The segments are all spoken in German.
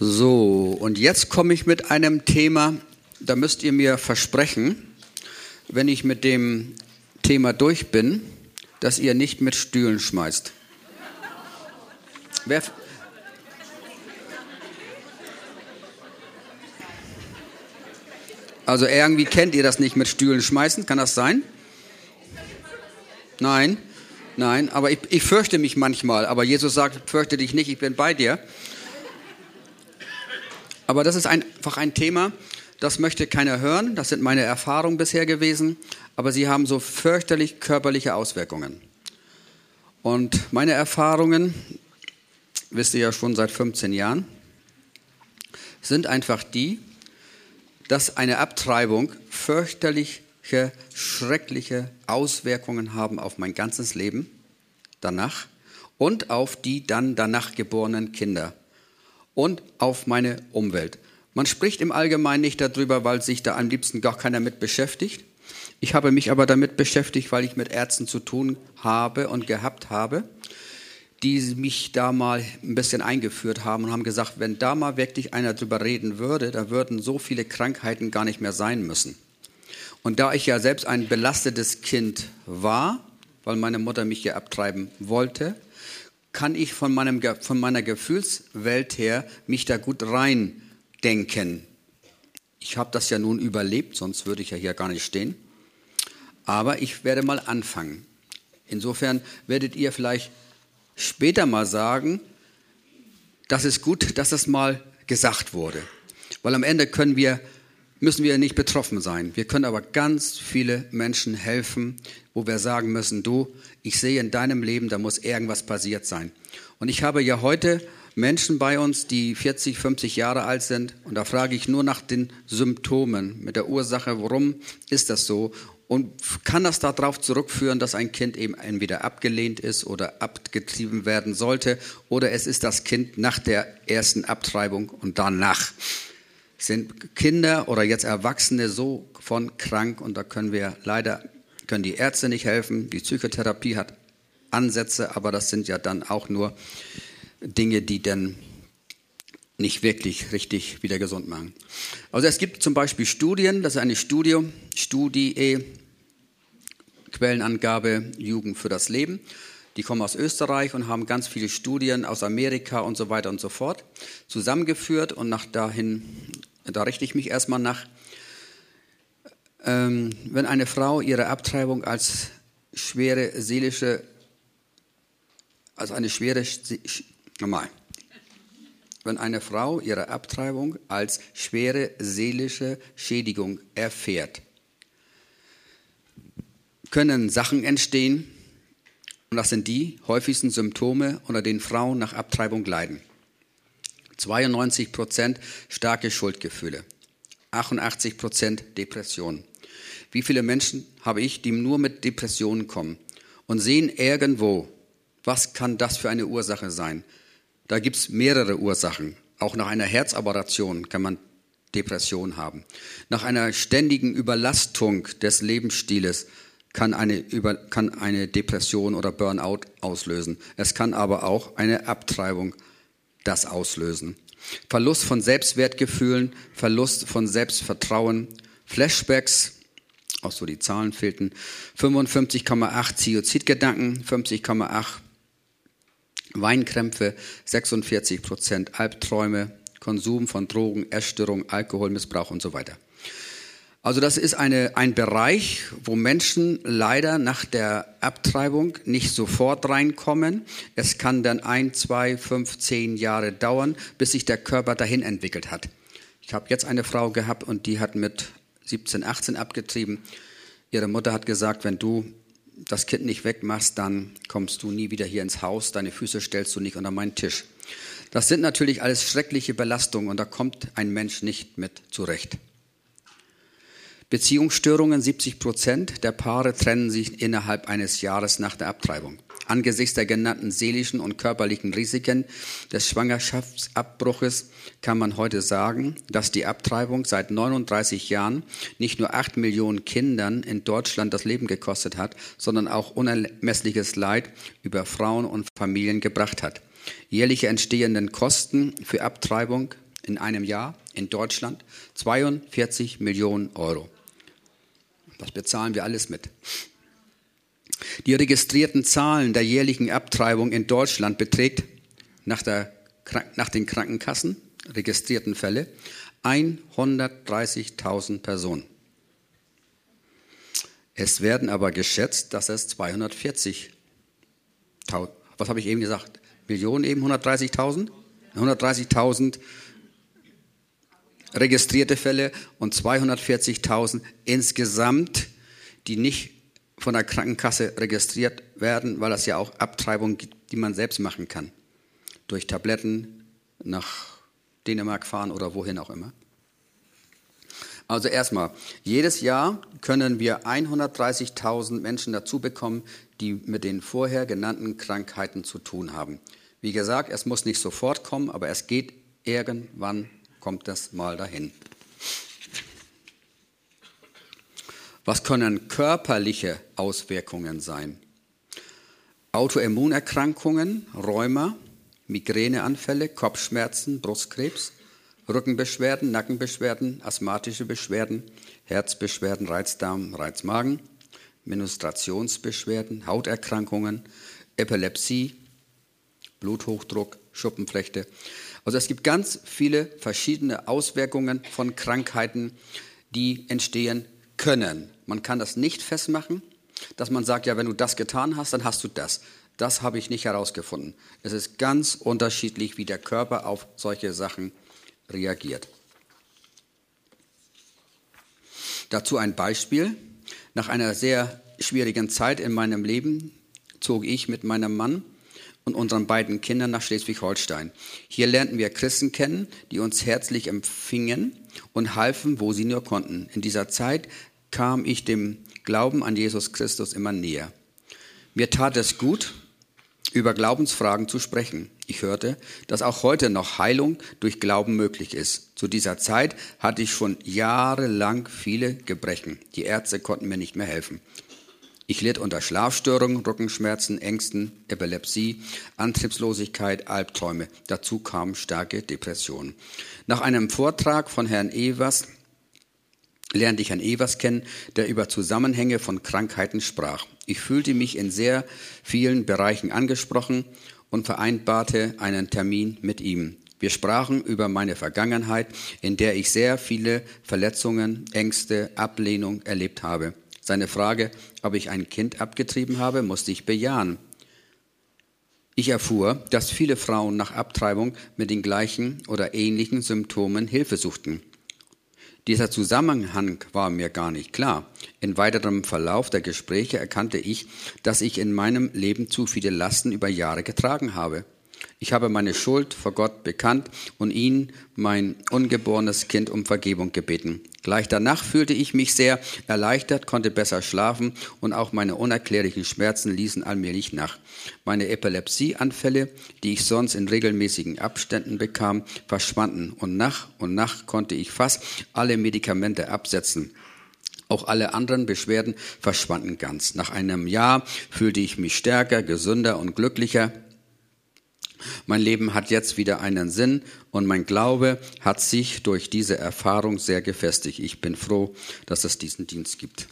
So, und jetzt komme ich mit einem Thema, da müsst ihr mir versprechen, wenn ich mit dem Thema durch bin, dass ihr nicht mit Stühlen schmeißt. Wer, also irgendwie kennt ihr das nicht mit Stühlen schmeißen, kann das sein? Nein, nein, aber ich, ich fürchte mich manchmal, aber Jesus sagt, fürchte dich nicht, ich bin bei dir. Aber das ist einfach ein Thema, das möchte keiner hören. Das sind meine Erfahrungen bisher gewesen. Aber sie haben so fürchterlich körperliche Auswirkungen. Und meine Erfahrungen, wisst ihr ja schon seit 15 Jahren, sind einfach die, dass eine Abtreibung fürchterliche, schreckliche Auswirkungen haben auf mein ganzes Leben danach und auf die dann danach geborenen Kinder und auf meine Umwelt. Man spricht im Allgemeinen nicht darüber, weil sich da am liebsten gar keiner mit beschäftigt. Ich habe mich aber damit beschäftigt, weil ich mit Ärzten zu tun habe und gehabt habe, die mich da mal ein bisschen eingeführt haben und haben gesagt, wenn da mal wirklich einer drüber reden würde, da würden so viele Krankheiten gar nicht mehr sein müssen. Und da ich ja selbst ein belastetes Kind war, weil meine Mutter mich ja abtreiben wollte, kann ich von, meinem, von meiner Gefühlswelt her mich da gut reindenken. Ich habe das ja nun überlebt, sonst würde ich ja hier gar nicht stehen. Aber ich werde mal anfangen. Insofern werdet ihr vielleicht später mal sagen, das ist gut, dass das mal gesagt wurde. Weil am Ende können wir müssen wir nicht betroffen sein. Wir können aber ganz viele Menschen helfen, wo wir sagen müssen, du, ich sehe in deinem Leben, da muss irgendwas passiert sein. Und ich habe ja heute Menschen bei uns, die 40, 50 Jahre alt sind, und da frage ich nur nach den Symptomen, mit der Ursache, warum ist das so? Und kann das darauf zurückführen, dass ein Kind eben entweder abgelehnt ist oder abgetrieben werden sollte, oder es ist das Kind nach der ersten Abtreibung und danach sind Kinder oder jetzt Erwachsene so von krank und da können wir leider, können die Ärzte nicht helfen. Die Psychotherapie hat Ansätze, aber das sind ja dann auch nur Dinge, die dann nicht wirklich richtig wieder gesund machen. Also es gibt zum Beispiel Studien, das ist eine Studie, Studie, Quellenangabe Jugend für das Leben. Die kommen aus Österreich und haben ganz viele Studien aus Amerika und so weiter und so fort zusammengeführt und nach dahin da richte ich mich erstmal nach. Ähm, wenn eine Frau ihre Abtreibung als schwere seelische, also eine schwere, nochmal, wenn eine Frau ihre Abtreibung als schwere seelische Schädigung erfährt, können Sachen entstehen, und das sind die häufigsten Symptome, unter denen Frauen nach Abtreibung leiden. 92 Prozent starke Schuldgefühle, 88 Prozent Depressionen. Wie viele Menschen habe ich, die nur mit Depressionen kommen und sehen irgendwo, was kann das für eine Ursache sein? Da gibt es mehrere Ursachen. Auch nach einer Herzoperation kann man Depression haben. Nach einer ständigen Überlastung des Lebensstiles kann eine, Über, kann eine Depression oder Burnout auslösen. Es kann aber auch eine Abtreibung das auslösen. Verlust von Selbstwertgefühlen, Verlust von Selbstvertrauen, Flashbacks, auch so die Zahlen fehlten, 55,8 Ziozidgedanken, 50,8 Weinkrämpfe, 46 Prozent Albträume, Konsum von Drogen, Essstörung, Alkoholmissbrauch und so weiter. Also das ist eine, ein Bereich, wo Menschen leider nach der Abtreibung nicht sofort reinkommen. Es kann dann ein, zwei, fünf, zehn Jahre dauern, bis sich der Körper dahin entwickelt hat. Ich habe jetzt eine Frau gehabt und die hat mit 17, 18 abgetrieben. Ihre Mutter hat gesagt, wenn du das Kind nicht wegmachst, dann kommst du nie wieder hier ins Haus, deine Füße stellst du nicht unter meinen Tisch. Das sind natürlich alles schreckliche Belastungen und da kommt ein Mensch nicht mit zurecht. Beziehungsstörungen, 70 Prozent der Paare trennen sich innerhalb eines Jahres nach der Abtreibung. Angesichts der genannten seelischen und körperlichen Risiken des Schwangerschaftsabbruches kann man heute sagen, dass die Abtreibung seit 39 Jahren nicht nur acht Millionen Kindern in Deutschland das Leben gekostet hat, sondern auch unermessliches Leid über Frauen und Familien gebracht hat. Jährliche entstehenden Kosten für Abtreibung in einem Jahr in Deutschland 42 Millionen Euro. Das bezahlen wir alles mit. Die registrierten Zahlen der jährlichen Abtreibung in Deutschland beträgt nach, der, nach den Krankenkassen registrierten Fälle 130.000 Personen. Es werden aber geschätzt, dass es 240.000, was habe ich eben gesagt? Millionen eben, 130.000? 130.000 registrierte Fälle und 240.000 insgesamt, die nicht von der Krankenkasse registriert werden, weil es ja auch Abtreibungen gibt, die man selbst machen kann. Durch Tabletten nach Dänemark fahren oder wohin auch immer. Also erstmal, jedes Jahr können wir 130.000 Menschen dazu bekommen, die mit den vorher genannten Krankheiten zu tun haben. Wie gesagt, es muss nicht sofort kommen, aber es geht irgendwann, kommt das mal dahin. Was können körperliche Auswirkungen sein? Autoimmunerkrankungen, Rheuma, Migräneanfälle, Kopfschmerzen, Brustkrebs, Rückenbeschwerden, Nackenbeschwerden, asthmatische Beschwerden, Herzbeschwerden, Reizdarm, Reizmagen, Menstruationsbeschwerden, Hauterkrankungen, Epilepsie, Bluthochdruck, Schuppenflechte. Also es gibt ganz viele verschiedene Auswirkungen von Krankheiten, die entstehen können. Man kann das nicht festmachen, dass man sagt, ja, wenn du das getan hast, dann hast du das. Das habe ich nicht herausgefunden. Es ist ganz unterschiedlich, wie der Körper auf solche Sachen reagiert. Dazu ein Beispiel. Nach einer sehr schwierigen Zeit in meinem Leben zog ich mit meinem Mann und unseren beiden Kindern nach Schleswig-Holstein. Hier lernten wir Christen kennen, die uns herzlich empfingen und halfen, wo sie nur konnten. In dieser Zeit kam ich dem Glauben an Jesus Christus immer näher. Mir tat es gut, über Glaubensfragen zu sprechen. Ich hörte, dass auch heute noch Heilung durch Glauben möglich ist. Zu dieser Zeit hatte ich schon jahrelang viele Gebrechen. Die Ärzte konnten mir nicht mehr helfen. Ich litt unter Schlafstörungen, Rückenschmerzen, Ängsten, Epilepsie, Antriebslosigkeit, Albträume. Dazu kamen starke Depressionen. Nach einem Vortrag von Herrn Evers lernte ich Herrn Evers kennen, der über Zusammenhänge von Krankheiten sprach. Ich fühlte mich in sehr vielen Bereichen angesprochen und vereinbarte einen Termin mit ihm. Wir sprachen über meine Vergangenheit, in der ich sehr viele Verletzungen, Ängste, Ablehnung erlebt habe. Seine Frage, ob ich ein Kind abgetrieben habe, musste ich bejahen. Ich erfuhr, dass viele Frauen nach Abtreibung mit den gleichen oder ähnlichen Symptomen Hilfe suchten. Dieser Zusammenhang war mir gar nicht klar. In weiterem Verlauf der Gespräche erkannte ich, dass ich in meinem Leben zu viele Lasten über Jahre getragen habe. Ich habe meine Schuld vor Gott bekannt und ihn, mein ungeborenes Kind, um Vergebung gebeten. Gleich danach fühlte ich mich sehr erleichtert, konnte besser schlafen und auch meine unerklärlichen Schmerzen ließen allmählich nach. Meine Epilepsieanfälle, die ich sonst in regelmäßigen Abständen bekam, verschwanden und nach und nach konnte ich fast alle Medikamente absetzen. Auch alle anderen Beschwerden verschwanden ganz. Nach einem Jahr fühlte ich mich stärker, gesünder und glücklicher. Mein Leben hat jetzt wieder einen Sinn und mein Glaube hat sich durch diese Erfahrung sehr gefestigt. Ich bin froh, dass es diesen Dienst gibt.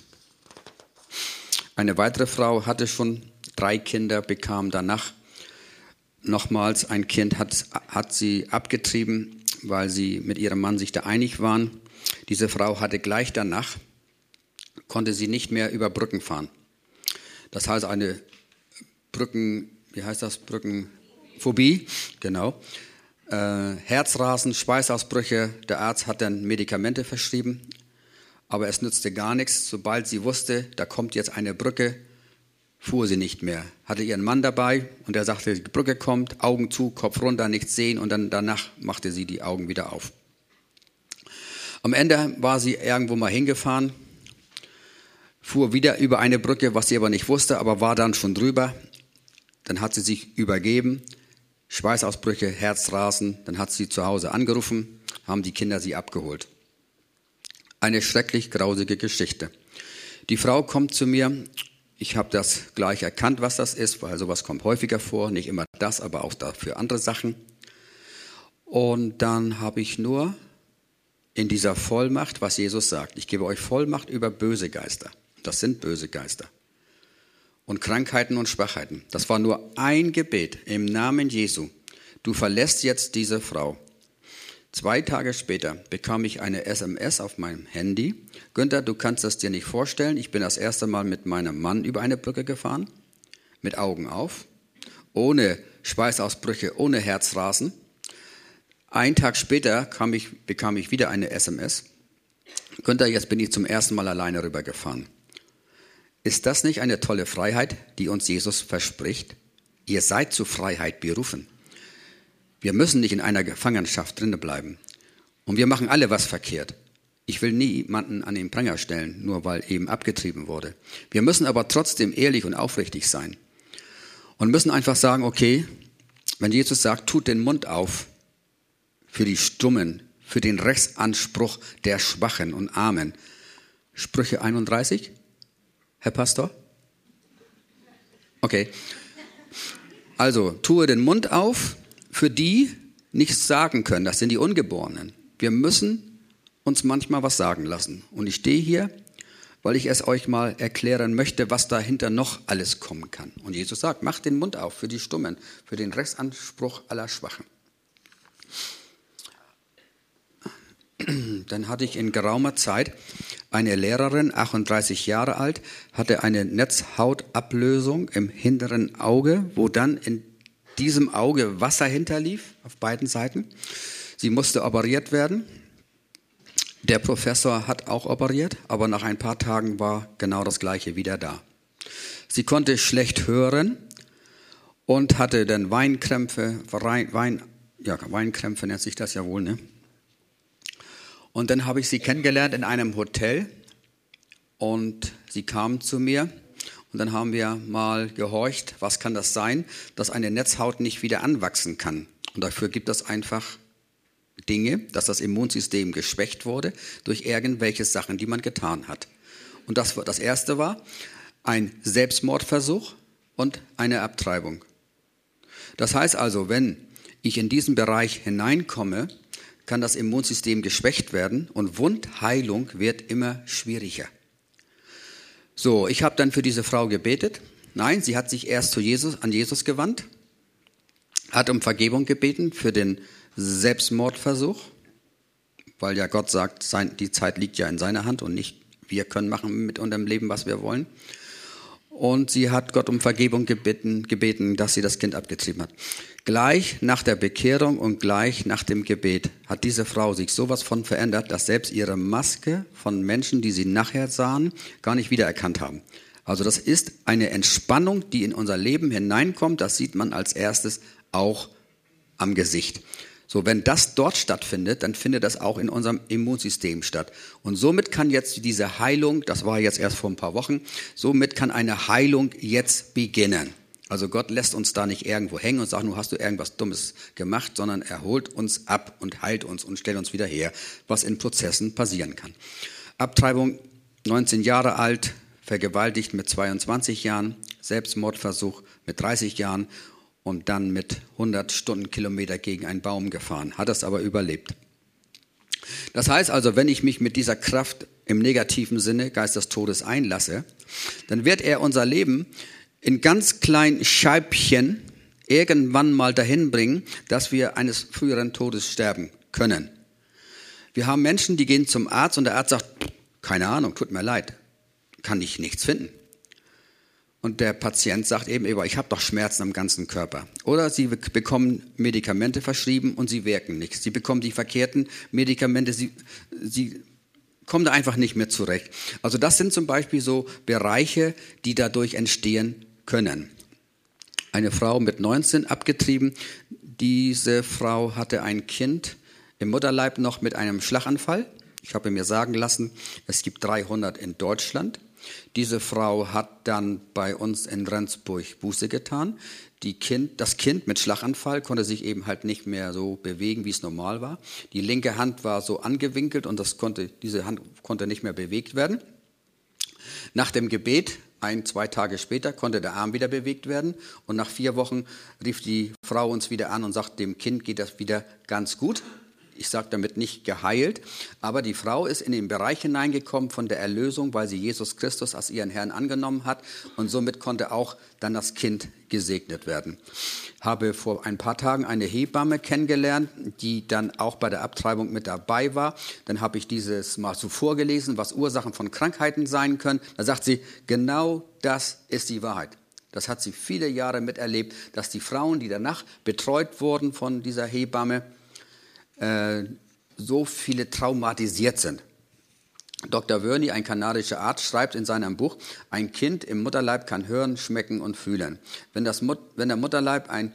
Eine weitere Frau hatte schon drei Kinder, bekam danach nochmals ein Kind, hat, hat sie abgetrieben, weil sie mit ihrem Mann sich da einig waren. Diese Frau hatte gleich danach, konnte sie nicht mehr über Brücken fahren. Das heißt, eine Brücken, wie heißt das, Brücken, Phobie, genau. Äh, Herzrasen, Schweißausbrüche. Der Arzt hat dann Medikamente verschrieben, aber es nützte gar nichts. Sobald sie wusste, da kommt jetzt eine Brücke, fuhr sie nicht mehr. Hatte ihren Mann dabei und er sagte, die Brücke kommt, Augen zu, Kopf runter, nichts sehen und dann danach machte sie die Augen wieder auf. Am Ende war sie irgendwo mal hingefahren, fuhr wieder über eine Brücke, was sie aber nicht wusste, aber war dann schon drüber. Dann hat sie sich übergeben Schweißausbrüche, Herzrasen. Dann hat sie zu Hause angerufen, haben die Kinder sie abgeholt. Eine schrecklich grausige Geschichte. Die Frau kommt zu mir. Ich habe das gleich erkannt, was das ist, weil sowas kommt häufiger vor. Nicht immer das, aber auch dafür andere Sachen. Und dann habe ich nur in dieser Vollmacht, was Jesus sagt. Ich gebe euch Vollmacht über böse Geister. Das sind böse Geister. Und Krankheiten und Schwachheiten. Das war nur ein Gebet im Namen Jesu. Du verlässt jetzt diese Frau. Zwei Tage später bekam ich eine SMS auf meinem Handy. Günther, du kannst das dir nicht vorstellen. Ich bin das erste Mal mit meinem Mann über eine Brücke gefahren. Mit Augen auf. Ohne Schweißausbrüche, ohne Herzrasen. Ein Tag später ich, bekam ich wieder eine SMS. Günther, jetzt bin ich zum ersten Mal alleine rübergefahren. Ist das nicht eine tolle Freiheit, die uns Jesus verspricht? Ihr seid zur Freiheit berufen. Wir müssen nicht in einer Gefangenschaft drinnen bleiben. Und wir machen alle was verkehrt. Ich will niemanden an den Pranger stellen, nur weil eben abgetrieben wurde. Wir müssen aber trotzdem ehrlich und aufrichtig sein. Und müssen einfach sagen, okay, wenn Jesus sagt, tut den Mund auf für die Stummen, für den Rechtsanspruch der Schwachen und Armen. Sprüche 31, Herr Pastor? Okay. Also, tue den Mund auf für die nichts sagen können. Das sind die Ungeborenen. Wir müssen uns manchmal was sagen lassen. Und ich stehe hier, weil ich es euch mal erklären möchte, was dahinter noch alles kommen kann. Und Jesus sagt, macht den Mund auf für die Stummen, für den Rechtsanspruch aller Schwachen. Dann hatte ich in geraumer Zeit eine Lehrerin, 38 Jahre alt, hatte eine Netzhautablösung im hinteren Auge, wo dann in diesem Auge Wasser hinterlief, auf beiden Seiten. Sie musste operiert werden. Der Professor hat auch operiert, aber nach ein paar Tagen war genau das Gleiche wieder da. Sie konnte schlecht hören und hatte dann Weinkrämpfe, Wein, ja, Weinkrämpfe nennt sich das ja wohl, ne? Und dann habe ich sie kennengelernt in einem Hotel und sie kam zu mir und dann haben wir mal gehorcht, was kann das sein, dass eine Netzhaut nicht wieder anwachsen kann. Und dafür gibt es einfach Dinge, dass das Immunsystem geschwächt wurde durch irgendwelche Sachen, die man getan hat. Und das, das erste war ein Selbstmordversuch und eine Abtreibung. Das heißt also, wenn ich in diesen Bereich hineinkomme, kann das Immunsystem geschwächt werden und Wundheilung wird immer schwieriger. So, ich habe dann für diese Frau gebetet. Nein, sie hat sich erst zu Jesus, an Jesus gewandt, hat um Vergebung gebeten für den Selbstmordversuch, weil ja Gott sagt, sein, die Zeit liegt ja in seiner Hand und nicht wir können machen mit unserem Leben, was wir wollen. Und sie hat Gott um Vergebung gebeten, gebeten, dass sie das Kind abgetrieben hat. Gleich nach der Bekehrung und gleich nach dem Gebet hat diese Frau sich sowas von verändert, dass selbst ihre Maske von Menschen, die sie nachher sahen, gar nicht wiedererkannt haben. Also das ist eine Entspannung, die in unser Leben hineinkommt. Das sieht man als erstes auch am Gesicht. So, wenn das dort stattfindet, dann findet das auch in unserem Immunsystem statt. Und somit kann jetzt diese Heilung, das war jetzt erst vor ein paar Wochen, somit kann eine Heilung jetzt beginnen. Also Gott lässt uns da nicht irgendwo hängen und sagt, nur hast du irgendwas Dummes gemacht, sondern er holt uns ab und heilt uns und stellt uns wieder her, was in Prozessen passieren kann. Abtreibung, 19 Jahre alt, vergewaltigt mit 22 Jahren, Selbstmordversuch mit 30 Jahren und dann mit 100 Stundenkilometer gegen einen Baum gefahren, hat es aber überlebt. Das heißt also, wenn ich mich mit dieser Kraft im negativen Sinne Geist des Todes einlasse, dann wird er unser Leben in ganz kleinen Scheibchen irgendwann mal dahin bringen, dass wir eines früheren Todes sterben können. Wir haben Menschen, die gehen zum Arzt und der Arzt sagt, keine Ahnung, tut mir leid, kann ich nichts finden. Und der Patient sagt eben, ich habe doch Schmerzen am ganzen Körper. Oder sie bekommen Medikamente verschrieben und sie wirken nichts. Sie bekommen die verkehrten Medikamente, sie, sie kommen da einfach nicht mehr zurecht. Also das sind zum Beispiel so Bereiche, die dadurch entstehen können. Eine Frau mit 19 abgetrieben. Diese Frau hatte ein Kind im Mutterleib noch mit einem Schlaganfall. Ich habe mir sagen lassen, es gibt 300 in Deutschland. Diese Frau hat dann bei uns in Rendsburg Buße getan. Kind, das Kind mit Schlaganfall konnte sich eben halt nicht mehr so bewegen, wie es normal war. Die linke Hand war so angewinkelt und das konnte, diese Hand konnte nicht mehr bewegt werden. Nach dem Gebet Ein, zwei Tage später konnte der Arm wieder bewegt werden und nach vier Wochen rief die Frau uns wieder an und sagt, dem Kind geht das wieder ganz gut ich sage damit nicht geheilt, aber die Frau ist in den Bereich hineingekommen von der Erlösung, weil sie Jesus Christus als ihren Herrn angenommen hat und somit konnte auch dann das Kind gesegnet werden. Habe vor ein paar Tagen eine Hebamme kennengelernt, die dann auch bei der Abtreibung mit dabei war. Dann habe ich dieses mal so vorgelesen, was Ursachen von Krankheiten sein können. Da sagt sie, genau das ist die Wahrheit. Das hat sie viele Jahre miterlebt, dass die Frauen, die danach betreut wurden von dieser Hebamme, äh, so viele traumatisiert sind. Dr. Wörny, ein kanadischer Arzt, schreibt in seinem Buch, ein Kind im Mutterleib kann hören, schmecken und fühlen. Wenn, das Mut wenn der Mutterleib ein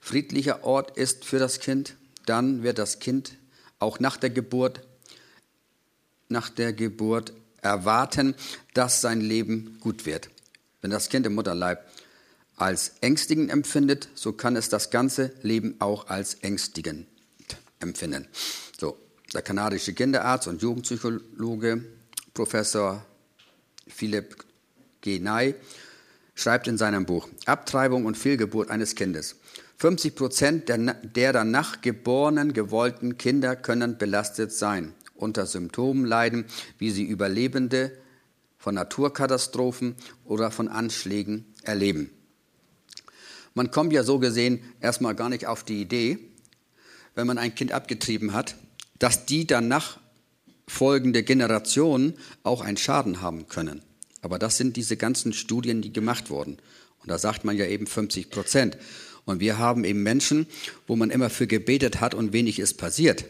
friedlicher Ort ist für das Kind, dann wird das Kind auch nach der Geburt, nach der Geburt erwarten, dass sein Leben gut wird. Wenn das Kind im Mutterleib als ängstigend empfindet, so kann es das ganze Leben auch als ängstigend empfinden. So, der kanadische Kinderarzt und Jugendpsychologe Professor Philipp G. Nye schreibt in seinem Buch Abtreibung und Fehlgeburt eines Kindes. 50 Prozent der, der danach geborenen gewollten Kinder können belastet sein, unter Symptomen leiden, wie sie Überlebende von Naturkatastrophen oder von Anschlägen erleben. Man kommt ja so gesehen erstmal gar nicht auf die Idee, wenn man ein Kind abgetrieben hat, dass die danach folgende Generationen auch einen Schaden haben können. Aber das sind diese ganzen Studien, die gemacht wurden. Und da sagt man ja eben 50 Prozent. Und wir haben eben Menschen, wo man immer für gebetet hat und wenig ist passiert.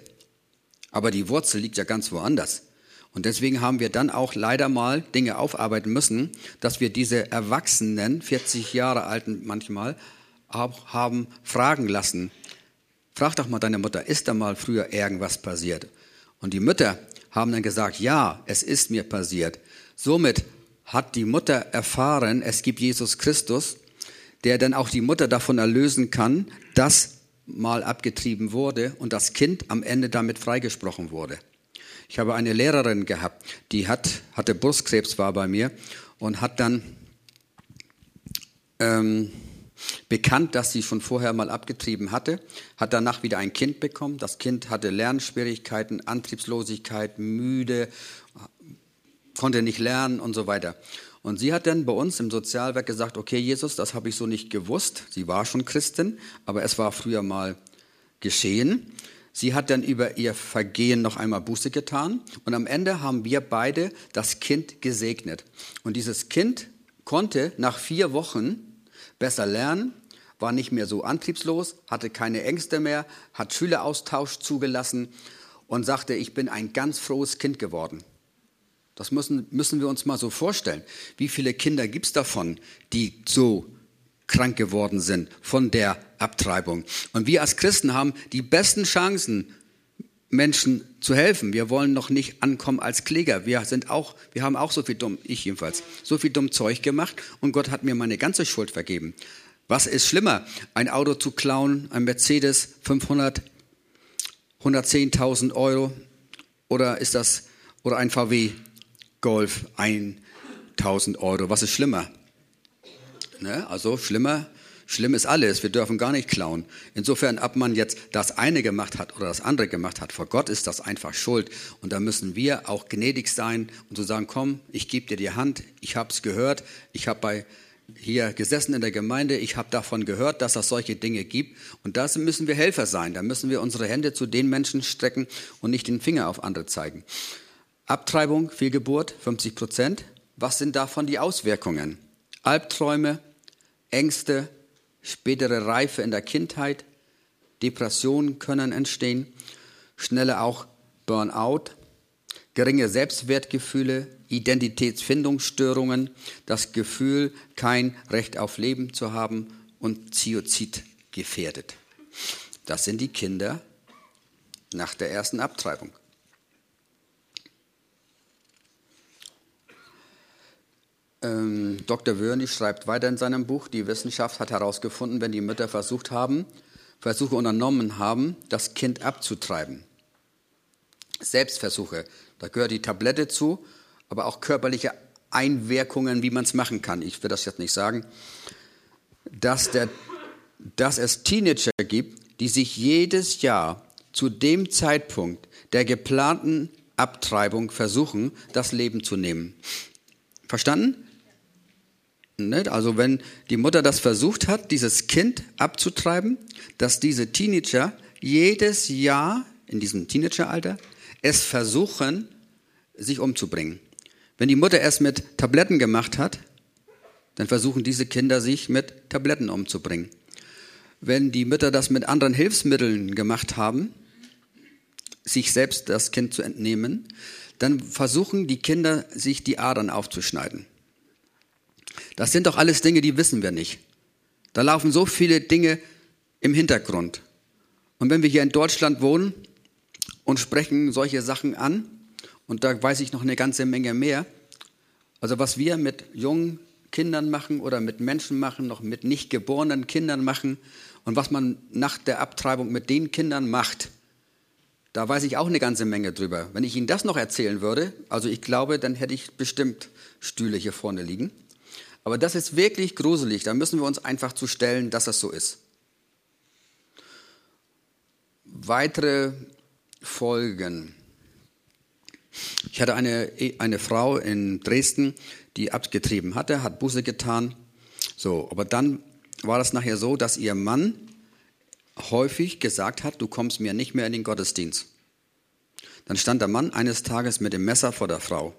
Aber die Wurzel liegt ja ganz woanders. Und deswegen haben wir dann auch leider mal Dinge aufarbeiten müssen, dass wir diese Erwachsenen, 40 Jahre alten manchmal, haben fragen lassen, Frag doch mal deine Mutter, ist da mal früher irgendwas passiert? Und die Mütter haben dann gesagt, ja, es ist mir passiert. Somit hat die Mutter erfahren, es gibt Jesus Christus, der dann auch die Mutter davon erlösen kann, dass mal abgetrieben wurde und das Kind am Ende damit freigesprochen wurde. Ich habe eine Lehrerin gehabt, die hat, hatte Brustkrebs, war bei mir und hat dann ähm, bekannt, dass sie schon vorher mal abgetrieben hatte, hat danach wieder ein Kind bekommen. Das Kind hatte Lernschwierigkeiten, Antriebslosigkeit, müde, konnte nicht lernen und so weiter. Und sie hat dann bei uns im Sozialwerk gesagt, okay Jesus, das habe ich so nicht gewusst. Sie war schon Christin, aber es war früher mal geschehen. Sie hat dann über ihr Vergehen noch einmal Buße getan und am Ende haben wir beide das Kind gesegnet. Und dieses Kind konnte nach vier Wochen besser lernen, war nicht mehr so antriebslos, hatte keine Ängste mehr, hat Schüleraustausch zugelassen und sagte, ich bin ein ganz frohes Kind geworden. Das müssen, müssen wir uns mal so vorstellen. Wie viele Kinder gibt es davon, die so krank geworden sind von der Abtreibung? Und wir als Christen haben die besten Chancen, Menschen zu helfen. Wir wollen noch nicht ankommen als Kläger. Wir sind auch, wir haben auch so viel dumm, ich jedenfalls, so viel dumm Zeug gemacht und Gott hat mir meine ganze Schuld vergeben. Was ist schlimmer? Ein Auto zu klauen, ein Mercedes 500, 110.000 Euro oder ist das, oder ein VW Golf 1000 Euro? Was ist schlimmer? Ne? Also schlimmer Schlimm ist alles, wir dürfen gar nicht klauen. Insofern, ob man jetzt das eine gemacht hat oder das andere gemacht hat, vor Gott ist das einfach Schuld. Und da müssen wir auch gnädig sein und zu so sagen, komm, ich gebe dir die Hand, ich habe es gehört, ich habe bei hier gesessen in der Gemeinde, ich habe davon gehört, dass es solche Dinge gibt. Und da müssen wir Helfer sein. Da müssen wir unsere Hände zu den Menschen strecken und nicht den Finger auf andere zeigen. Abtreibung, Fehlgeburt, 50 Prozent. Was sind davon die Auswirkungen? Albträume, Ängste, spätere Reife in der Kindheit, Depressionen können entstehen, schnelle auch Burnout, geringe Selbstwertgefühle, Identitätsfindungsstörungen, das Gefühl, kein Recht auf Leben zu haben und Ziozid gefährdet. Das sind die Kinder nach der ersten Abtreibung. Ähm, Dr. Wörny schreibt weiter in seinem Buch, die Wissenschaft hat herausgefunden, wenn die Mütter versucht haben, Versuche unternommen haben, das Kind abzutreiben. Selbstversuche, da gehört die Tablette zu, aber auch körperliche Einwirkungen, wie man es machen kann. Ich will das jetzt nicht sagen. Dass, der, dass es Teenager gibt, die sich jedes Jahr zu dem Zeitpunkt der geplanten Abtreibung versuchen, das Leben zu nehmen. Verstanden? Also wenn die Mutter das versucht hat, dieses Kind abzutreiben, dass diese Teenager jedes Jahr in diesem Teenageralter es versuchen, sich umzubringen. Wenn die Mutter es mit Tabletten gemacht hat, dann versuchen diese Kinder sich mit Tabletten umzubringen. Wenn die Mütter das mit anderen Hilfsmitteln gemacht haben, sich selbst das Kind zu entnehmen, dann versuchen die Kinder, sich die Adern aufzuschneiden. Das sind doch alles Dinge, die wissen wir nicht. Da laufen so viele Dinge im Hintergrund. Und wenn wir hier in Deutschland wohnen und sprechen solche Sachen an, und da weiß ich noch eine ganze Menge mehr, also was wir mit jungen Kindern machen oder mit Menschen machen, noch mit nicht geborenen Kindern machen und was man nach der Abtreibung mit den Kindern macht, da weiß ich auch eine ganze Menge drüber. Wenn ich Ihnen das noch erzählen würde, also ich glaube, dann hätte ich bestimmt Stühle hier vorne liegen. Aber das ist wirklich gruselig. Da müssen wir uns einfach zu stellen, dass das so ist. Weitere Folgen. Ich hatte eine, eine Frau in Dresden, die abgetrieben hatte, hat Buße getan. So, aber dann war das nachher so, dass ihr Mann häufig gesagt hat, du kommst mir nicht mehr in den Gottesdienst. Dann stand der Mann eines Tages mit dem Messer vor der Frau.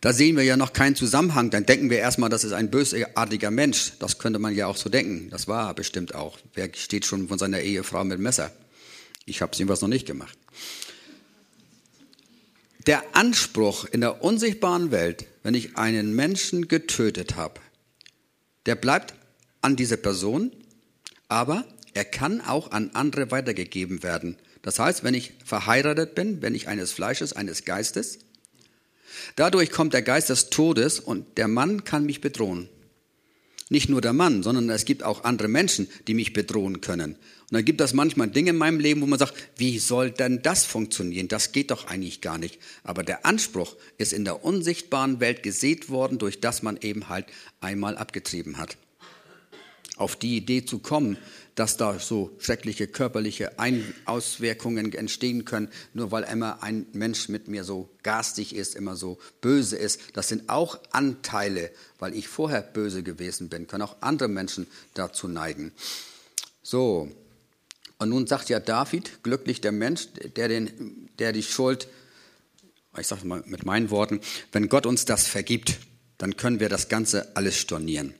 Da sehen wir ja noch keinen Zusammenhang. Dann denken wir erstmal, das ist ein bösartiger Mensch. Das könnte man ja auch so denken. Das war bestimmt auch. Wer steht schon von seiner Ehefrau mit Messer? Ich habe es jedenfalls noch nicht gemacht. Der Anspruch in der unsichtbaren Welt, wenn ich einen Menschen getötet habe, der bleibt an diese Person, aber er kann auch an andere weitergegeben werden. Das heißt, wenn ich verheiratet bin, wenn ich eines Fleisches, eines Geistes, Dadurch kommt der Geist des Todes und der Mann kann mich bedrohen. Nicht nur der Mann, sondern es gibt auch andere Menschen, die mich bedrohen können. Und dann gibt es manchmal Dinge in meinem Leben, wo man sagt, wie soll denn das funktionieren? Das geht doch eigentlich gar nicht. Aber der Anspruch ist in der unsichtbaren Welt gesät worden, durch das man eben halt einmal abgetrieben hat. Auf die Idee zu kommen, dass da so schreckliche körperliche Ein Auswirkungen entstehen können, nur weil immer ein Mensch mit mir so garstig ist, immer so böse ist. Das sind auch Anteile, weil ich vorher böse gewesen bin, können auch andere Menschen dazu neigen. So, und nun sagt ja David, glücklich der Mensch, der, den, der die Schuld, ich sage mal mit meinen Worten, wenn Gott uns das vergibt, dann können wir das Ganze alles stornieren.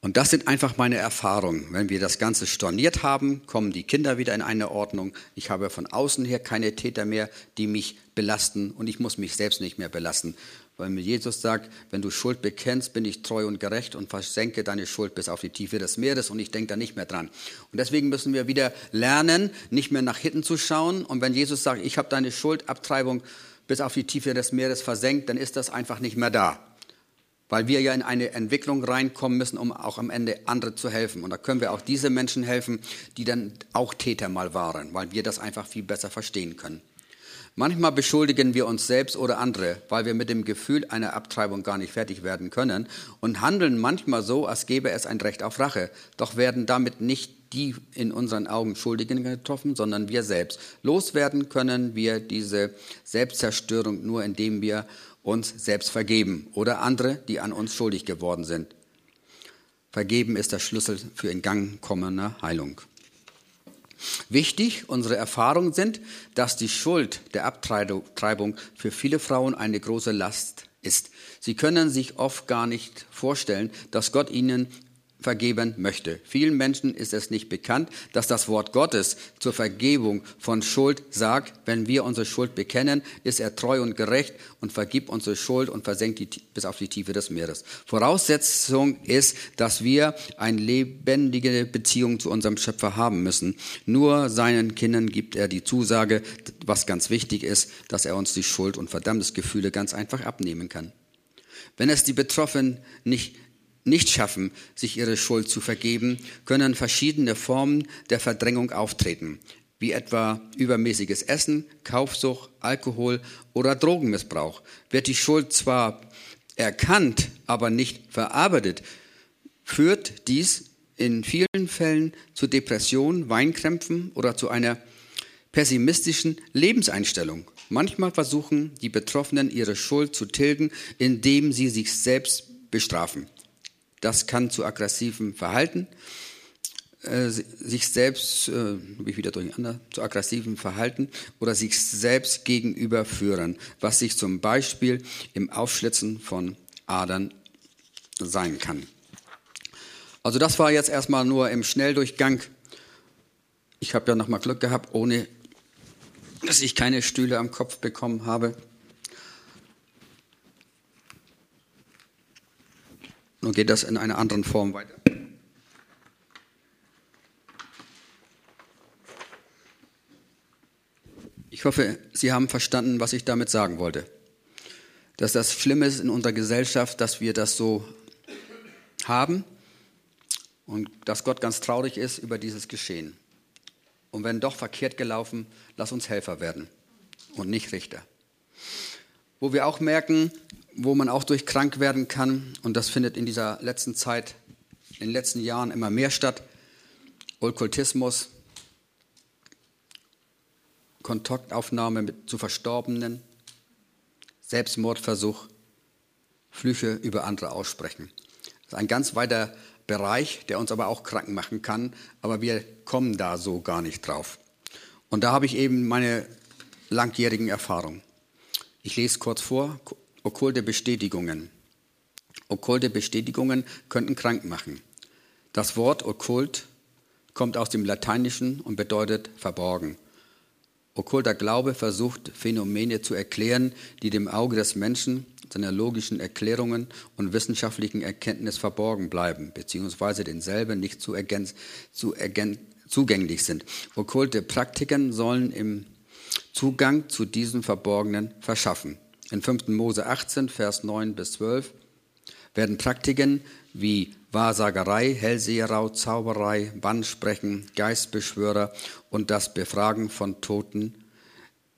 Und das sind einfach meine Erfahrungen. Wenn wir das Ganze storniert haben, kommen die Kinder wieder in eine Ordnung. Ich habe von außen her keine Täter mehr, die mich belasten und ich muss mich selbst nicht mehr belasten. Weil mir Jesus sagt, wenn du Schuld bekennst, bin ich treu und gerecht und versenke deine Schuld bis auf die Tiefe des Meeres und ich denke da nicht mehr dran. Und deswegen müssen wir wieder lernen, nicht mehr nach hinten zu schauen. Und wenn Jesus sagt, ich habe deine Schuldabtreibung bis auf die Tiefe des Meeres versenkt, dann ist das einfach nicht mehr da weil wir ja in eine Entwicklung reinkommen müssen, um auch am Ende andere zu helfen. Und da können wir auch diese Menschen helfen, die dann auch Täter mal waren, weil wir das einfach viel besser verstehen können. Manchmal beschuldigen wir uns selbst oder andere, weil wir mit dem Gefühl einer Abtreibung gar nicht fertig werden können und handeln manchmal so, als gäbe es ein Recht auf Rache. Doch werden damit nicht die in unseren Augen Schuldigen getroffen, sondern wir selbst. Loswerden können wir diese Selbstzerstörung nur, indem wir uns selbst vergeben oder andere, die an uns schuldig geworden sind. Vergeben ist der Schlüssel für in Gang kommende Heilung. Wichtig, unsere Erfahrungen sind, dass die Schuld der Abtreibung für viele Frauen eine große Last ist. Sie können sich oft gar nicht vorstellen, dass Gott ihnen vergeben möchte. Vielen Menschen ist es nicht bekannt, dass das Wort Gottes zur Vergebung von Schuld sagt, wenn wir unsere Schuld bekennen, ist er treu und gerecht und vergibt unsere Schuld und versenkt die bis auf die Tiefe des Meeres. Voraussetzung ist, dass wir eine lebendige Beziehung zu unserem Schöpfer haben müssen. Nur seinen Kindern gibt er die Zusage, was ganz wichtig ist, dass er uns die Schuld und Verdammnisgefühle ganz einfach abnehmen kann. Wenn es die Betroffenen nicht nicht schaffen, sich ihre Schuld zu vergeben, können verschiedene Formen der Verdrängung auftreten. wie etwa übermäßiges Essen, Kaufsucht, Alkohol oder Drogenmissbrauch, wird die Schuld zwar erkannt, aber nicht verarbeitet, führt dies in vielen Fällen zu Depressionen, Weinkrämpfen oder zu einer pessimistischen Lebenseinstellung. Manchmal versuchen die Betroffenen ihre Schuld zu tilgen, indem sie sich selbst bestrafen. Das kann zu aggressivem Verhalten, äh, sich selbst, äh, wie wieder durcheinander, zu aggressivem Verhalten oder sich selbst gegenüber führen, was sich zum Beispiel im Aufschlitzen von Adern sein kann. Also das war jetzt erstmal nur im Schnelldurchgang. Ich habe ja nochmal Glück gehabt, ohne dass ich keine Stühle am Kopf bekommen habe. Nun geht das in einer anderen Form weiter. Ich hoffe, Sie haben verstanden, was ich damit sagen wollte. Dass das Schlimme ist in unserer Gesellschaft, dass wir das so haben und dass Gott ganz traurig ist über dieses Geschehen. Und wenn doch verkehrt gelaufen, lass uns Helfer werden und nicht Richter. Wo wir auch merken, wo man auch durch krank werden kann, und das findet in dieser letzten Zeit, in den letzten Jahren immer mehr statt, Okkultismus, Kontaktaufnahme mit, zu Verstorbenen, Selbstmordversuch, Flüche über andere aussprechen. Das ist ein ganz weiter Bereich, der uns aber auch krank machen kann, aber wir kommen da so gar nicht drauf. Und da habe ich eben meine langjährigen Erfahrungen. Ich lese kurz vor, okkulte Bestätigungen. Okkulte Bestätigungen könnten krank machen. Das Wort okkult kommt aus dem Lateinischen und bedeutet verborgen. Okkulter Glaube versucht Phänomene zu erklären, die dem Auge des Menschen seiner logischen Erklärungen und wissenschaftlichen Erkenntnis verborgen bleiben, beziehungsweise denselben nicht zu ergänz, zu ergänz, zugänglich sind. Okkulte Praktiken sollen im Zugang zu diesen Verborgenen verschaffen. In 5. Mose 18, Vers 9 bis 12 werden Praktiken wie Wahrsagerei, Hellseherau, Zauberei, Bannsprechen, Geistbeschwörer und das Befragen von Toten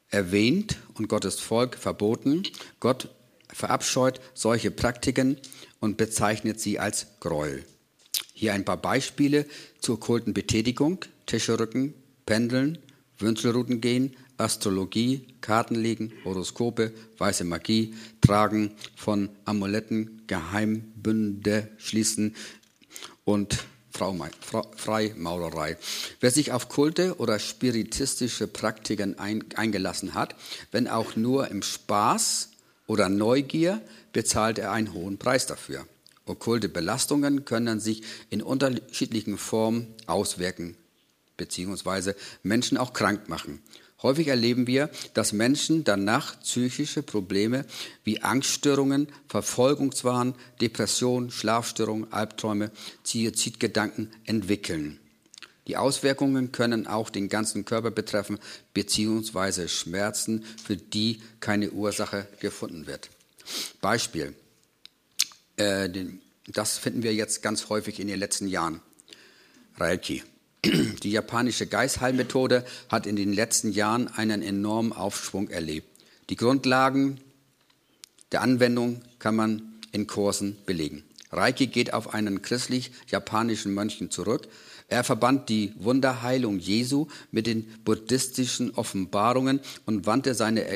erwähnt und Gottes Volk verboten. Gott verabscheut solche Praktiken und bezeichnet sie als Gräuel. Hier ein paar Beispiele zur okkulten Betätigung, Tischrücken, Pendeln, Wünschelrouten gehen, Astrologie, Kartenlegen, Horoskope, weiße Magie, Tragen von Amuletten, Geheimbünde schließen und Freimaurerei. Wer sich auf Kulte oder spiritistische Praktiken eingelassen hat, wenn auch nur im Spaß oder Neugier, bezahlt er einen hohen Preis dafür. Okkulte Belastungen können sich in unterschiedlichen Formen auswirken bzw. Menschen auch krank machen. Häufig erleben wir, dass Menschen danach psychische Probleme wie Angststörungen, Verfolgungswahn, Depression, Schlafstörungen, Albträume, Suizidgedanken entwickeln. Die Auswirkungen können auch den ganzen Körper betreffen, beziehungsweise Schmerzen, für die keine Ursache gefunden wird. Beispiel. Äh, das finden wir jetzt ganz häufig in den letzten Jahren. Reiki. Die japanische Geistheilmethode hat in den letzten Jahren einen enormen Aufschwung erlebt. Die Grundlagen der Anwendung kann man in Kursen belegen. Reiki geht auf einen christlich-japanischen Mönchen zurück, er verband die Wunderheilung Jesu mit den buddhistischen Offenbarungen und wandte seine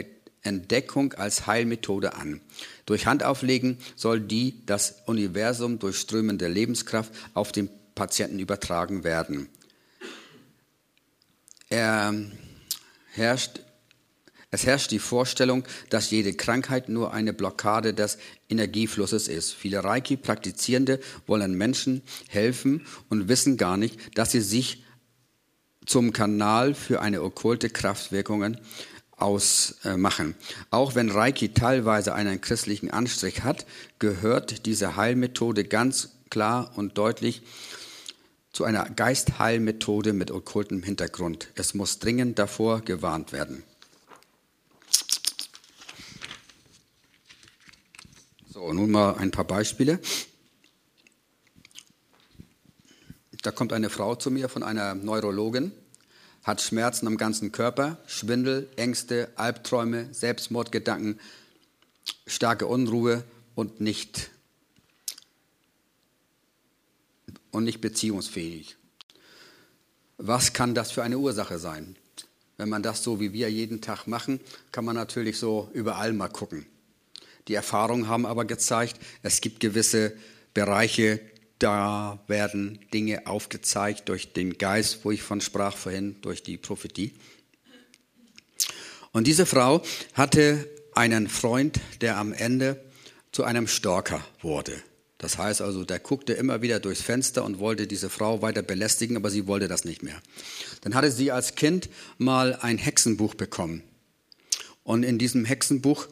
Entdeckung als Heilmethode an. Durch Handauflegen soll die das Universum durchströmende Lebenskraft auf den Patienten übertragen werden. Er herrscht es herrscht die Vorstellung, dass jede Krankheit nur eine Blockade des Energieflusses ist. Viele Reiki-Praktizierende wollen Menschen helfen und wissen gar nicht, dass sie sich zum Kanal für eine okkulte Kraftwirkungen ausmachen. Auch wenn Reiki teilweise einen christlichen Anstrich hat, gehört diese Heilmethode ganz klar und deutlich zu einer Geistheilmethode mit okkultem Hintergrund. Es muss dringend davor gewarnt werden. So, nun mal ein paar Beispiele. Da kommt eine Frau zu mir von einer Neurologin, hat Schmerzen am ganzen Körper, Schwindel, Ängste, Albträume, Selbstmordgedanken, starke Unruhe und nicht, und nicht beziehungsfähig. Was kann das für eine Ursache sein? Wenn man das so wie wir jeden Tag machen, kann man natürlich so überall mal gucken. Die Erfahrungen haben aber gezeigt, es gibt gewisse Bereiche, da werden Dinge aufgezeigt durch den Geist, wo ich von sprach vorhin, durch die Prophetie. Und diese Frau hatte einen Freund, der am Ende zu einem Stalker wurde. Das heißt also, der guckte immer wieder durchs Fenster und wollte diese Frau weiter belästigen, aber sie wollte das nicht mehr. Dann hatte sie als Kind mal ein Hexenbuch bekommen. Und in diesem Hexenbuch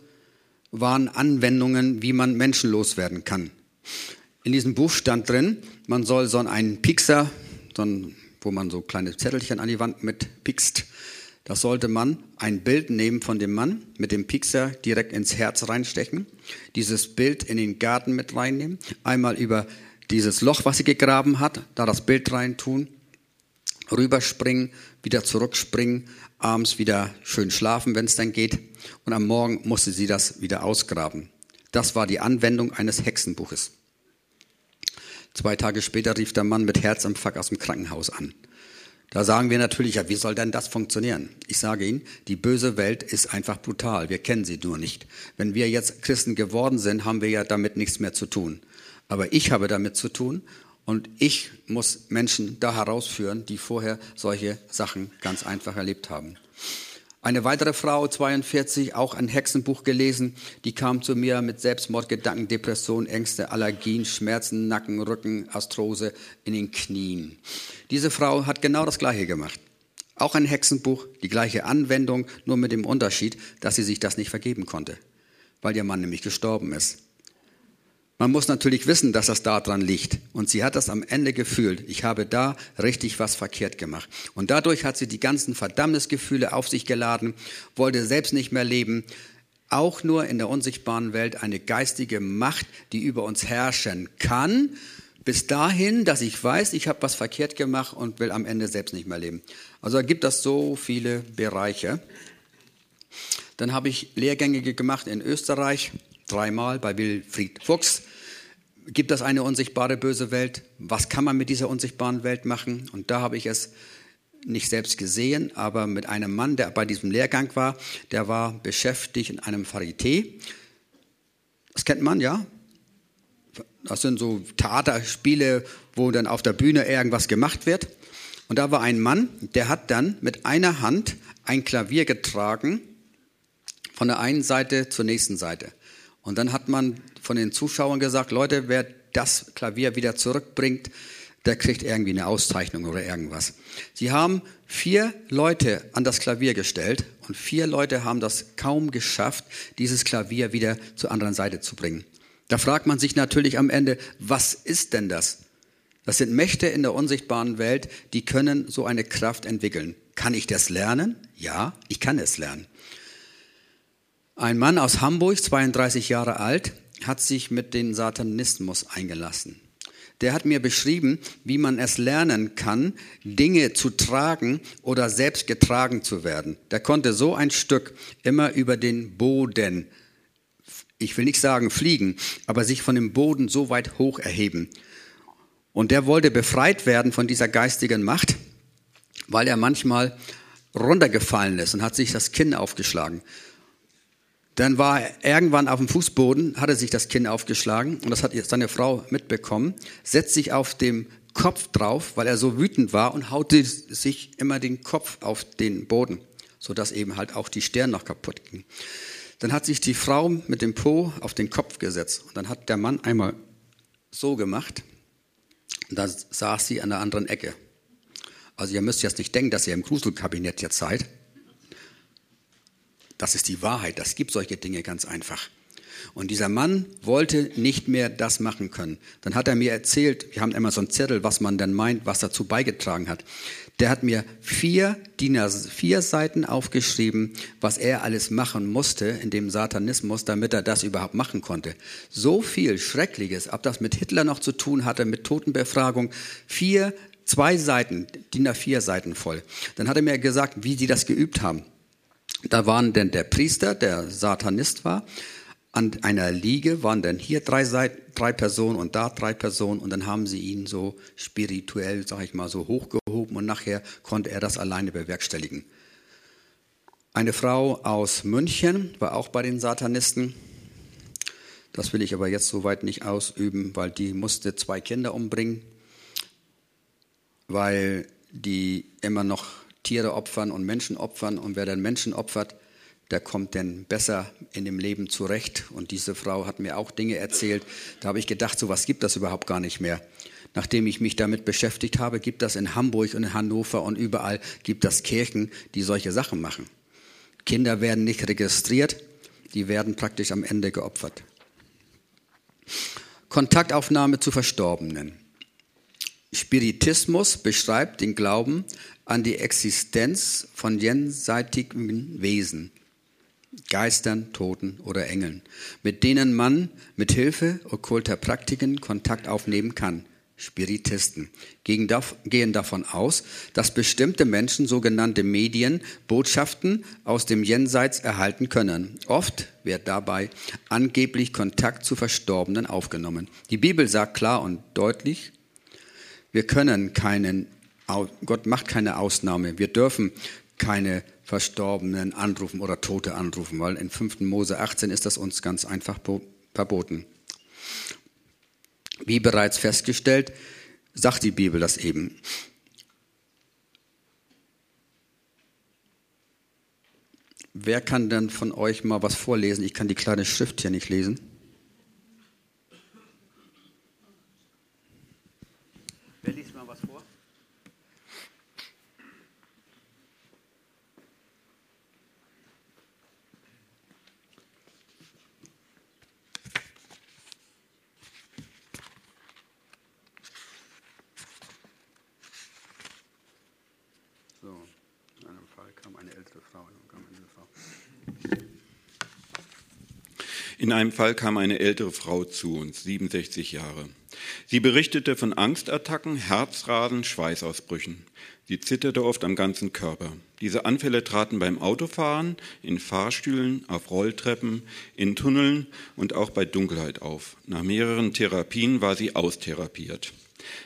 waren Anwendungen, wie man Menschen loswerden kann. In diesem Buch stand drin, man soll so einen Pixer, so ein, wo man so kleine Zettelchen an die Wand mit pickst, da sollte man ein Bild nehmen von dem Mann, mit dem Pixer direkt ins Herz reinstechen, dieses Bild in den Garten mit reinnehmen, einmal über dieses Loch, was sie gegraben hat, da das Bild reintun, rüberspringen, wieder zurückspringen, abends wieder schön schlafen, wenn es dann geht, und am Morgen musste sie das wieder ausgraben. Das war die Anwendung eines Hexenbuches. Zwei Tage später rief der Mann mit Herzinfarkt aus dem Krankenhaus an. Da sagen wir natürlich, ja, wie soll denn das funktionieren? Ich sage Ihnen, die böse Welt ist einfach brutal. Wir kennen sie nur nicht. Wenn wir jetzt Christen geworden sind, haben wir ja damit nichts mehr zu tun. Aber ich habe damit zu tun und ich muss Menschen da herausführen, die vorher solche Sachen ganz einfach erlebt haben. Eine weitere Frau, 42, auch ein Hexenbuch gelesen, die kam zu mir mit Selbstmordgedanken, Depression, Ängste, Allergien, Schmerzen, Nacken, Rücken, Astrose in den Knien. Diese Frau hat genau das Gleiche gemacht. Auch ein Hexenbuch, die gleiche Anwendung, nur mit dem Unterschied, dass sie sich das nicht vergeben konnte, weil ihr Mann nämlich gestorben ist. Man muss natürlich wissen, dass das daran liegt. Und sie hat das am Ende gefühlt. Ich habe da richtig was verkehrt gemacht. Und dadurch hat sie die ganzen Verdammnisgefühle auf sich geladen, wollte selbst nicht mehr leben. Auch nur in der unsichtbaren Welt eine geistige Macht, die über uns herrschen kann. Bis dahin, dass ich weiß, ich habe was verkehrt gemacht und will am Ende selbst nicht mehr leben. Also gibt es so viele Bereiche. Dann habe ich Lehrgänge gemacht in Österreich, dreimal bei Wilfried Fuchs gibt es eine unsichtbare böse Welt? Was kann man mit dieser unsichtbaren Welt machen? Und da habe ich es nicht selbst gesehen, aber mit einem Mann, der bei diesem Lehrgang war, der war beschäftigt in einem Varieté. Das kennt man, ja? Das sind so Theaterspiele, wo dann auf der Bühne irgendwas gemacht wird. Und da war ein Mann, der hat dann mit einer Hand ein Klavier getragen, von der einen Seite zur nächsten Seite. Und dann hat man von den Zuschauern gesagt, Leute, wer das Klavier wieder zurückbringt, der kriegt irgendwie eine Auszeichnung oder irgendwas. Sie haben vier Leute an das Klavier gestellt und vier Leute haben das kaum geschafft, dieses Klavier wieder zur anderen Seite zu bringen. Da fragt man sich natürlich am Ende, was ist denn das? Das sind Mächte in der unsichtbaren Welt, die können so eine Kraft entwickeln. Kann ich das lernen? Ja, ich kann es lernen. Ein Mann aus Hamburg, 32 Jahre alt, hat sich mit dem Satanismus eingelassen. Der hat mir beschrieben, wie man es lernen kann, Dinge zu tragen oder selbst getragen zu werden. Der konnte so ein Stück immer über den Boden, ich will nicht sagen fliegen, aber sich von dem Boden so weit hoch erheben. Und der wollte befreit werden von dieser geistigen Macht, weil er manchmal runtergefallen ist und hat sich das Kinn aufgeschlagen. Dann war er irgendwann auf dem Fußboden, hatte sich das Kinn aufgeschlagen und das hat seine Frau mitbekommen, setzt sich auf dem Kopf drauf, weil er so wütend war und haute sich immer den Kopf auf den Boden, sodass eben halt auch die Stirn noch kaputt ging. Dann hat sich die Frau mit dem Po auf den Kopf gesetzt und dann hat der Mann einmal so gemacht und da saß sie an der anderen Ecke. Also ihr müsst jetzt nicht denken, dass ihr im Gruselkabinett jetzt seid. Das ist die Wahrheit. Das gibt solche Dinge ganz einfach. Und dieser Mann wollte nicht mehr das machen können. Dann hat er mir erzählt, wir haben immer so einen Zettel, was man denn meint, was dazu beigetragen hat. Der hat mir vier Diener, vier Seiten aufgeschrieben, was er alles machen musste in dem Satanismus, damit er das überhaupt machen konnte. So viel Schreckliches, ob das mit Hitler noch zu tun hatte, mit Totenbefragung. Vier zwei Seiten, DIN A4 Seiten voll. Dann hat er mir gesagt, wie die das geübt haben. Da waren denn der Priester, der Satanist war, an einer Liege waren dann hier drei, drei Personen und da drei Personen und dann haben sie ihn so spirituell, sag ich mal, so hochgehoben und nachher konnte er das alleine bewerkstelligen. Eine Frau aus München war auch bei den Satanisten. Das will ich aber jetzt soweit nicht ausüben, weil die musste zwei Kinder umbringen, weil die immer noch Tiere opfern und Menschen opfern und wer dann Menschen opfert, der kommt dann besser in dem Leben zurecht. Und diese Frau hat mir auch Dinge erzählt. Da habe ich gedacht, so was gibt das überhaupt gar nicht mehr. Nachdem ich mich damit beschäftigt habe, gibt das in Hamburg und in Hannover und überall gibt das Kirchen, die solche Sachen machen. Kinder werden nicht registriert, die werden praktisch am Ende geopfert. Kontaktaufnahme zu Verstorbenen. Spiritismus beschreibt den Glauben an die Existenz von jenseitigen Wesen, Geistern, Toten oder Engeln, mit denen man mit Hilfe okkulter Praktiken Kontakt aufnehmen kann. Spiritisten gehen davon aus, dass bestimmte Menschen sogenannte Medien Botschaften aus dem Jenseits erhalten können. Oft wird dabei angeblich Kontakt zu Verstorbenen aufgenommen. Die Bibel sagt klar und deutlich, wir können keinen, Gott macht keine Ausnahme. Wir dürfen keine Verstorbenen anrufen oder Tote anrufen, weil in 5. Mose 18 ist das uns ganz einfach verboten. Wie bereits festgestellt, sagt die Bibel das eben. Wer kann denn von euch mal was vorlesen? Ich kann die kleine Schrift hier nicht lesen. Wer liest mal was vor? In einem Fall kam eine ältere Frau zu uns, 67 Jahre. Sie berichtete von Angstattacken, Herzrasen, Schweißausbrüchen. Sie zitterte oft am ganzen Körper. Diese Anfälle traten beim Autofahren, in Fahrstühlen, auf Rolltreppen, in Tunneln und auch bei Dunkelheit auf. Nach mehreren Therapien war sie austherapiert.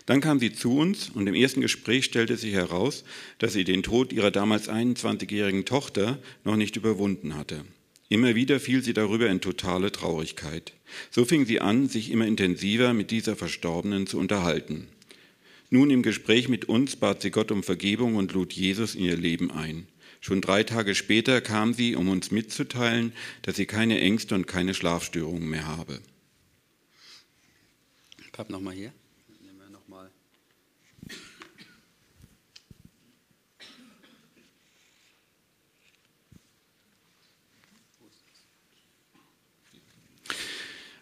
Dann kam sie zu uns und im ersten Gespräch stellte sich heraus, dass sie den Tod ihrer damals 21-jährigen Tochter noch nicht überwunden hatte. Immer wieder fiel sie darüber in totale Traurigkeit. So fing sie an, sich immer intensiver mit dieser Verstorbenen zu unterhalten. Nun im Gespräch mit uns bat sie Gott um Vergebung und lud Jesus in ihr Leben ein. Schon drei Tage später kam sie, um uns mitzuteilen, dass sie keine Ängste und keine Schlafstörungen mehr habe. Papp nochmal hier.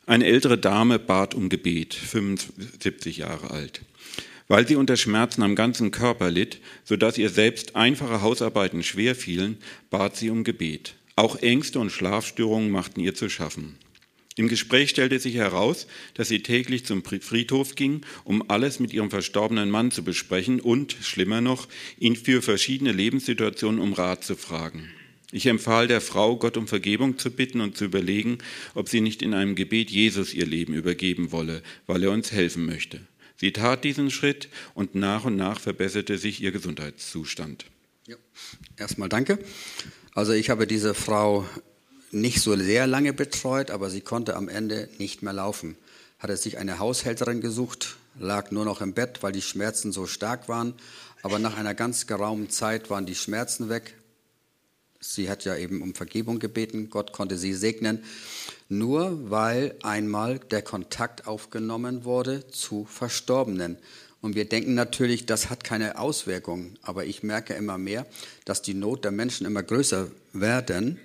Eine ältere Dame bat um Gebet, 75 Jahre alt. Weil sie unter Schmerzen am ganzen Körper litt, so dass ihr selbst einfache Hausarbeiten schwer fielen, bat sie um Gebet. Auch Ängste und Schlafstörungen machten ihr zu schaffen. Im Gespräch stellte sich heraus, dass sie täglich zum Friedhof ging, um alles mit ihrem verstorbenen Mann zu besprechen und, schlimmer noch, ihn für verschiedene Lebenssituationen um Rat zu fragen. Ich empfahl der Frau, Gott um Vergebung zu bitten und zu überlegen, ob sie nicht in einem Gebet Jesus ihr Leben übergeben wolle, weil er uns helfen möchte. Sie tat diesen Schritt und nach und nach verbesserte sich ihr Gesundheitszustand. Ja. Erstmal danke. Also ich habe diese Frau nicht so sehr lange betreut, aber sie konnte am Ende nicht mehr laufen. Hatte sich eine Haushälterin gesucht, lag nur noch im Bett, weil die Schmerzen so stark waren. Aber nach einer ganz geraumen Zeit waren die Schmerzen weg, Sie hat ja eben um Vergebung gebeten, Gott konnte sie segnen, nur weil einmal der Kontakt aufgenommen wurde zu Verstorbenen. Und wir denken natürlich, das hat keine Auswirkungen, aber ich merke immer mehr, dass die Not der Menschen immer größer werden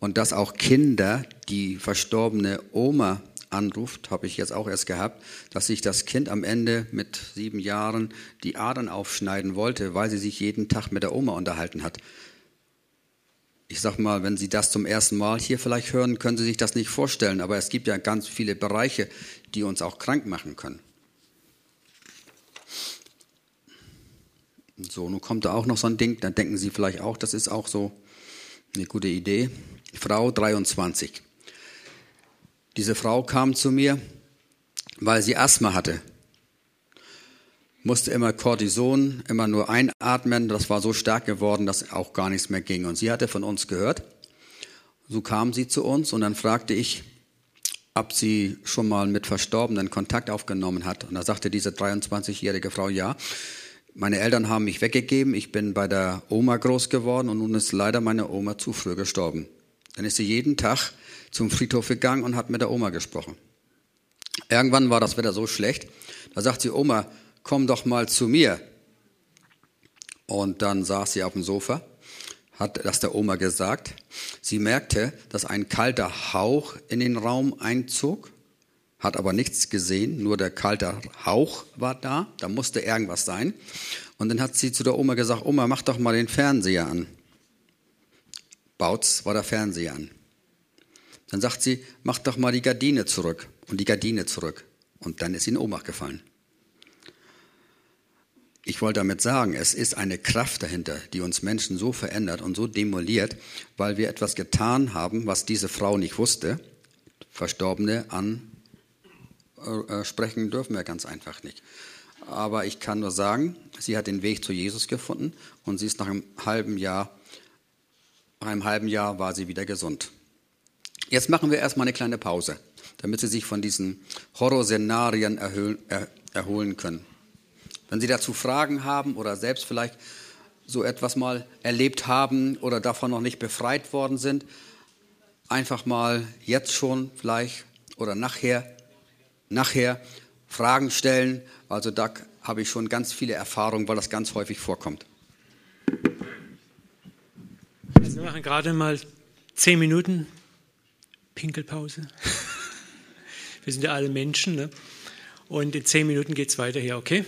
und dass auch Kinder, die verstorbene Oma anruft, habe ich jetzt auch erst gehabt, dass sich das Kind am Ende mit sieben Jahren die Adern aufschneiden wollte, weil sie sich jeden Tag mit der Oma unterhalten hat ich sag mal, wenn Sie das zum ersten Mal hier vielleicht hören, können Sie sich das nicht vorstellen, aber es gibt ja ganz viele Bereiche, die uns auch krank machen können. So, nun kommt da auch noch so ein Ding, dann denken Sie vielleicht auch, das ist auch so eine gute Idee. Frau 23. Diese Frau kam zu mir, weil sie Asthma hatte. Musste immer Cortison, immer nur einatmen. Das war so stark geworden, dass auch gar nichts mehr ging. Und sie hatte von uns gehört. So kam sie zu uns und dann fragte ich, ob sie schon mal mit Verstorbenen Kontakt aufgenommen hat. Und da sagte diese 23-jährige Frau, ja. Meine Eltern haben mich weggegeben. Ich bin bei der Oma groß geworden und nun ist leider meine Oma zu früh gestorben. Dann ist sie jeden Tag zum Friedhof gegangen und hat mit der Oma gesprochen. Irgendwann war das Wetter so schlecht, da sagt sie, Oma, komm doch mal zu mir. Und dann saß sie auf dem Sofa, hat das der Oma gesagt. Sie merkte, dass ein kalter Hauch in den Raum einzog hat aber nichts gesehen, nur der kalte Hauch war da, da musste irgendwas sein. Und dann hat sie zu der Oma gesagt, Oma, mach doch mal den Fernseher an. Bautz war der Fernseher an. Dann sagt sie, mach doch mal die Gardine zurück und die Gardine zurück. Und dann ist sie in Ohnmacht gefallen. Ich wollte damit sagen, es ist eine Kraft dahinter, die uns Menschen so verändert und so demoliert, weil wir etwas getan haben, was diese Frau nicht wusste. Verstorbene an äh, sprechen dürfen wir ganz einfach nicht. Aber ich kann nur sagen, sie hat den Weg zu Jesus gefunden und sie ist nach einem halben Jahr, nach einem halben Jahr war sie wieder gesund. Jetzt machen wir erstmal eine kleine Pause, damit Sie sich von diesen Horrorszenarien erholen können. Wenn Sie dazu Fragen haben oder selbst vielleicht so etwas mal erlebt haben oder davon noch nicht befreit worden sind, einfach mal jetzt schon vielleicht oder nachher nachher Fragen stellen. Also da habe ich schon ganz viele Erfahrungen, weil das ganz häufig vorkommt. Also wir machen gerade mal zehn Minuten Pinkelpause. Wir sind ja alle Menschen. Ne? Und in zehn Minuten geht es weiter hier, okay?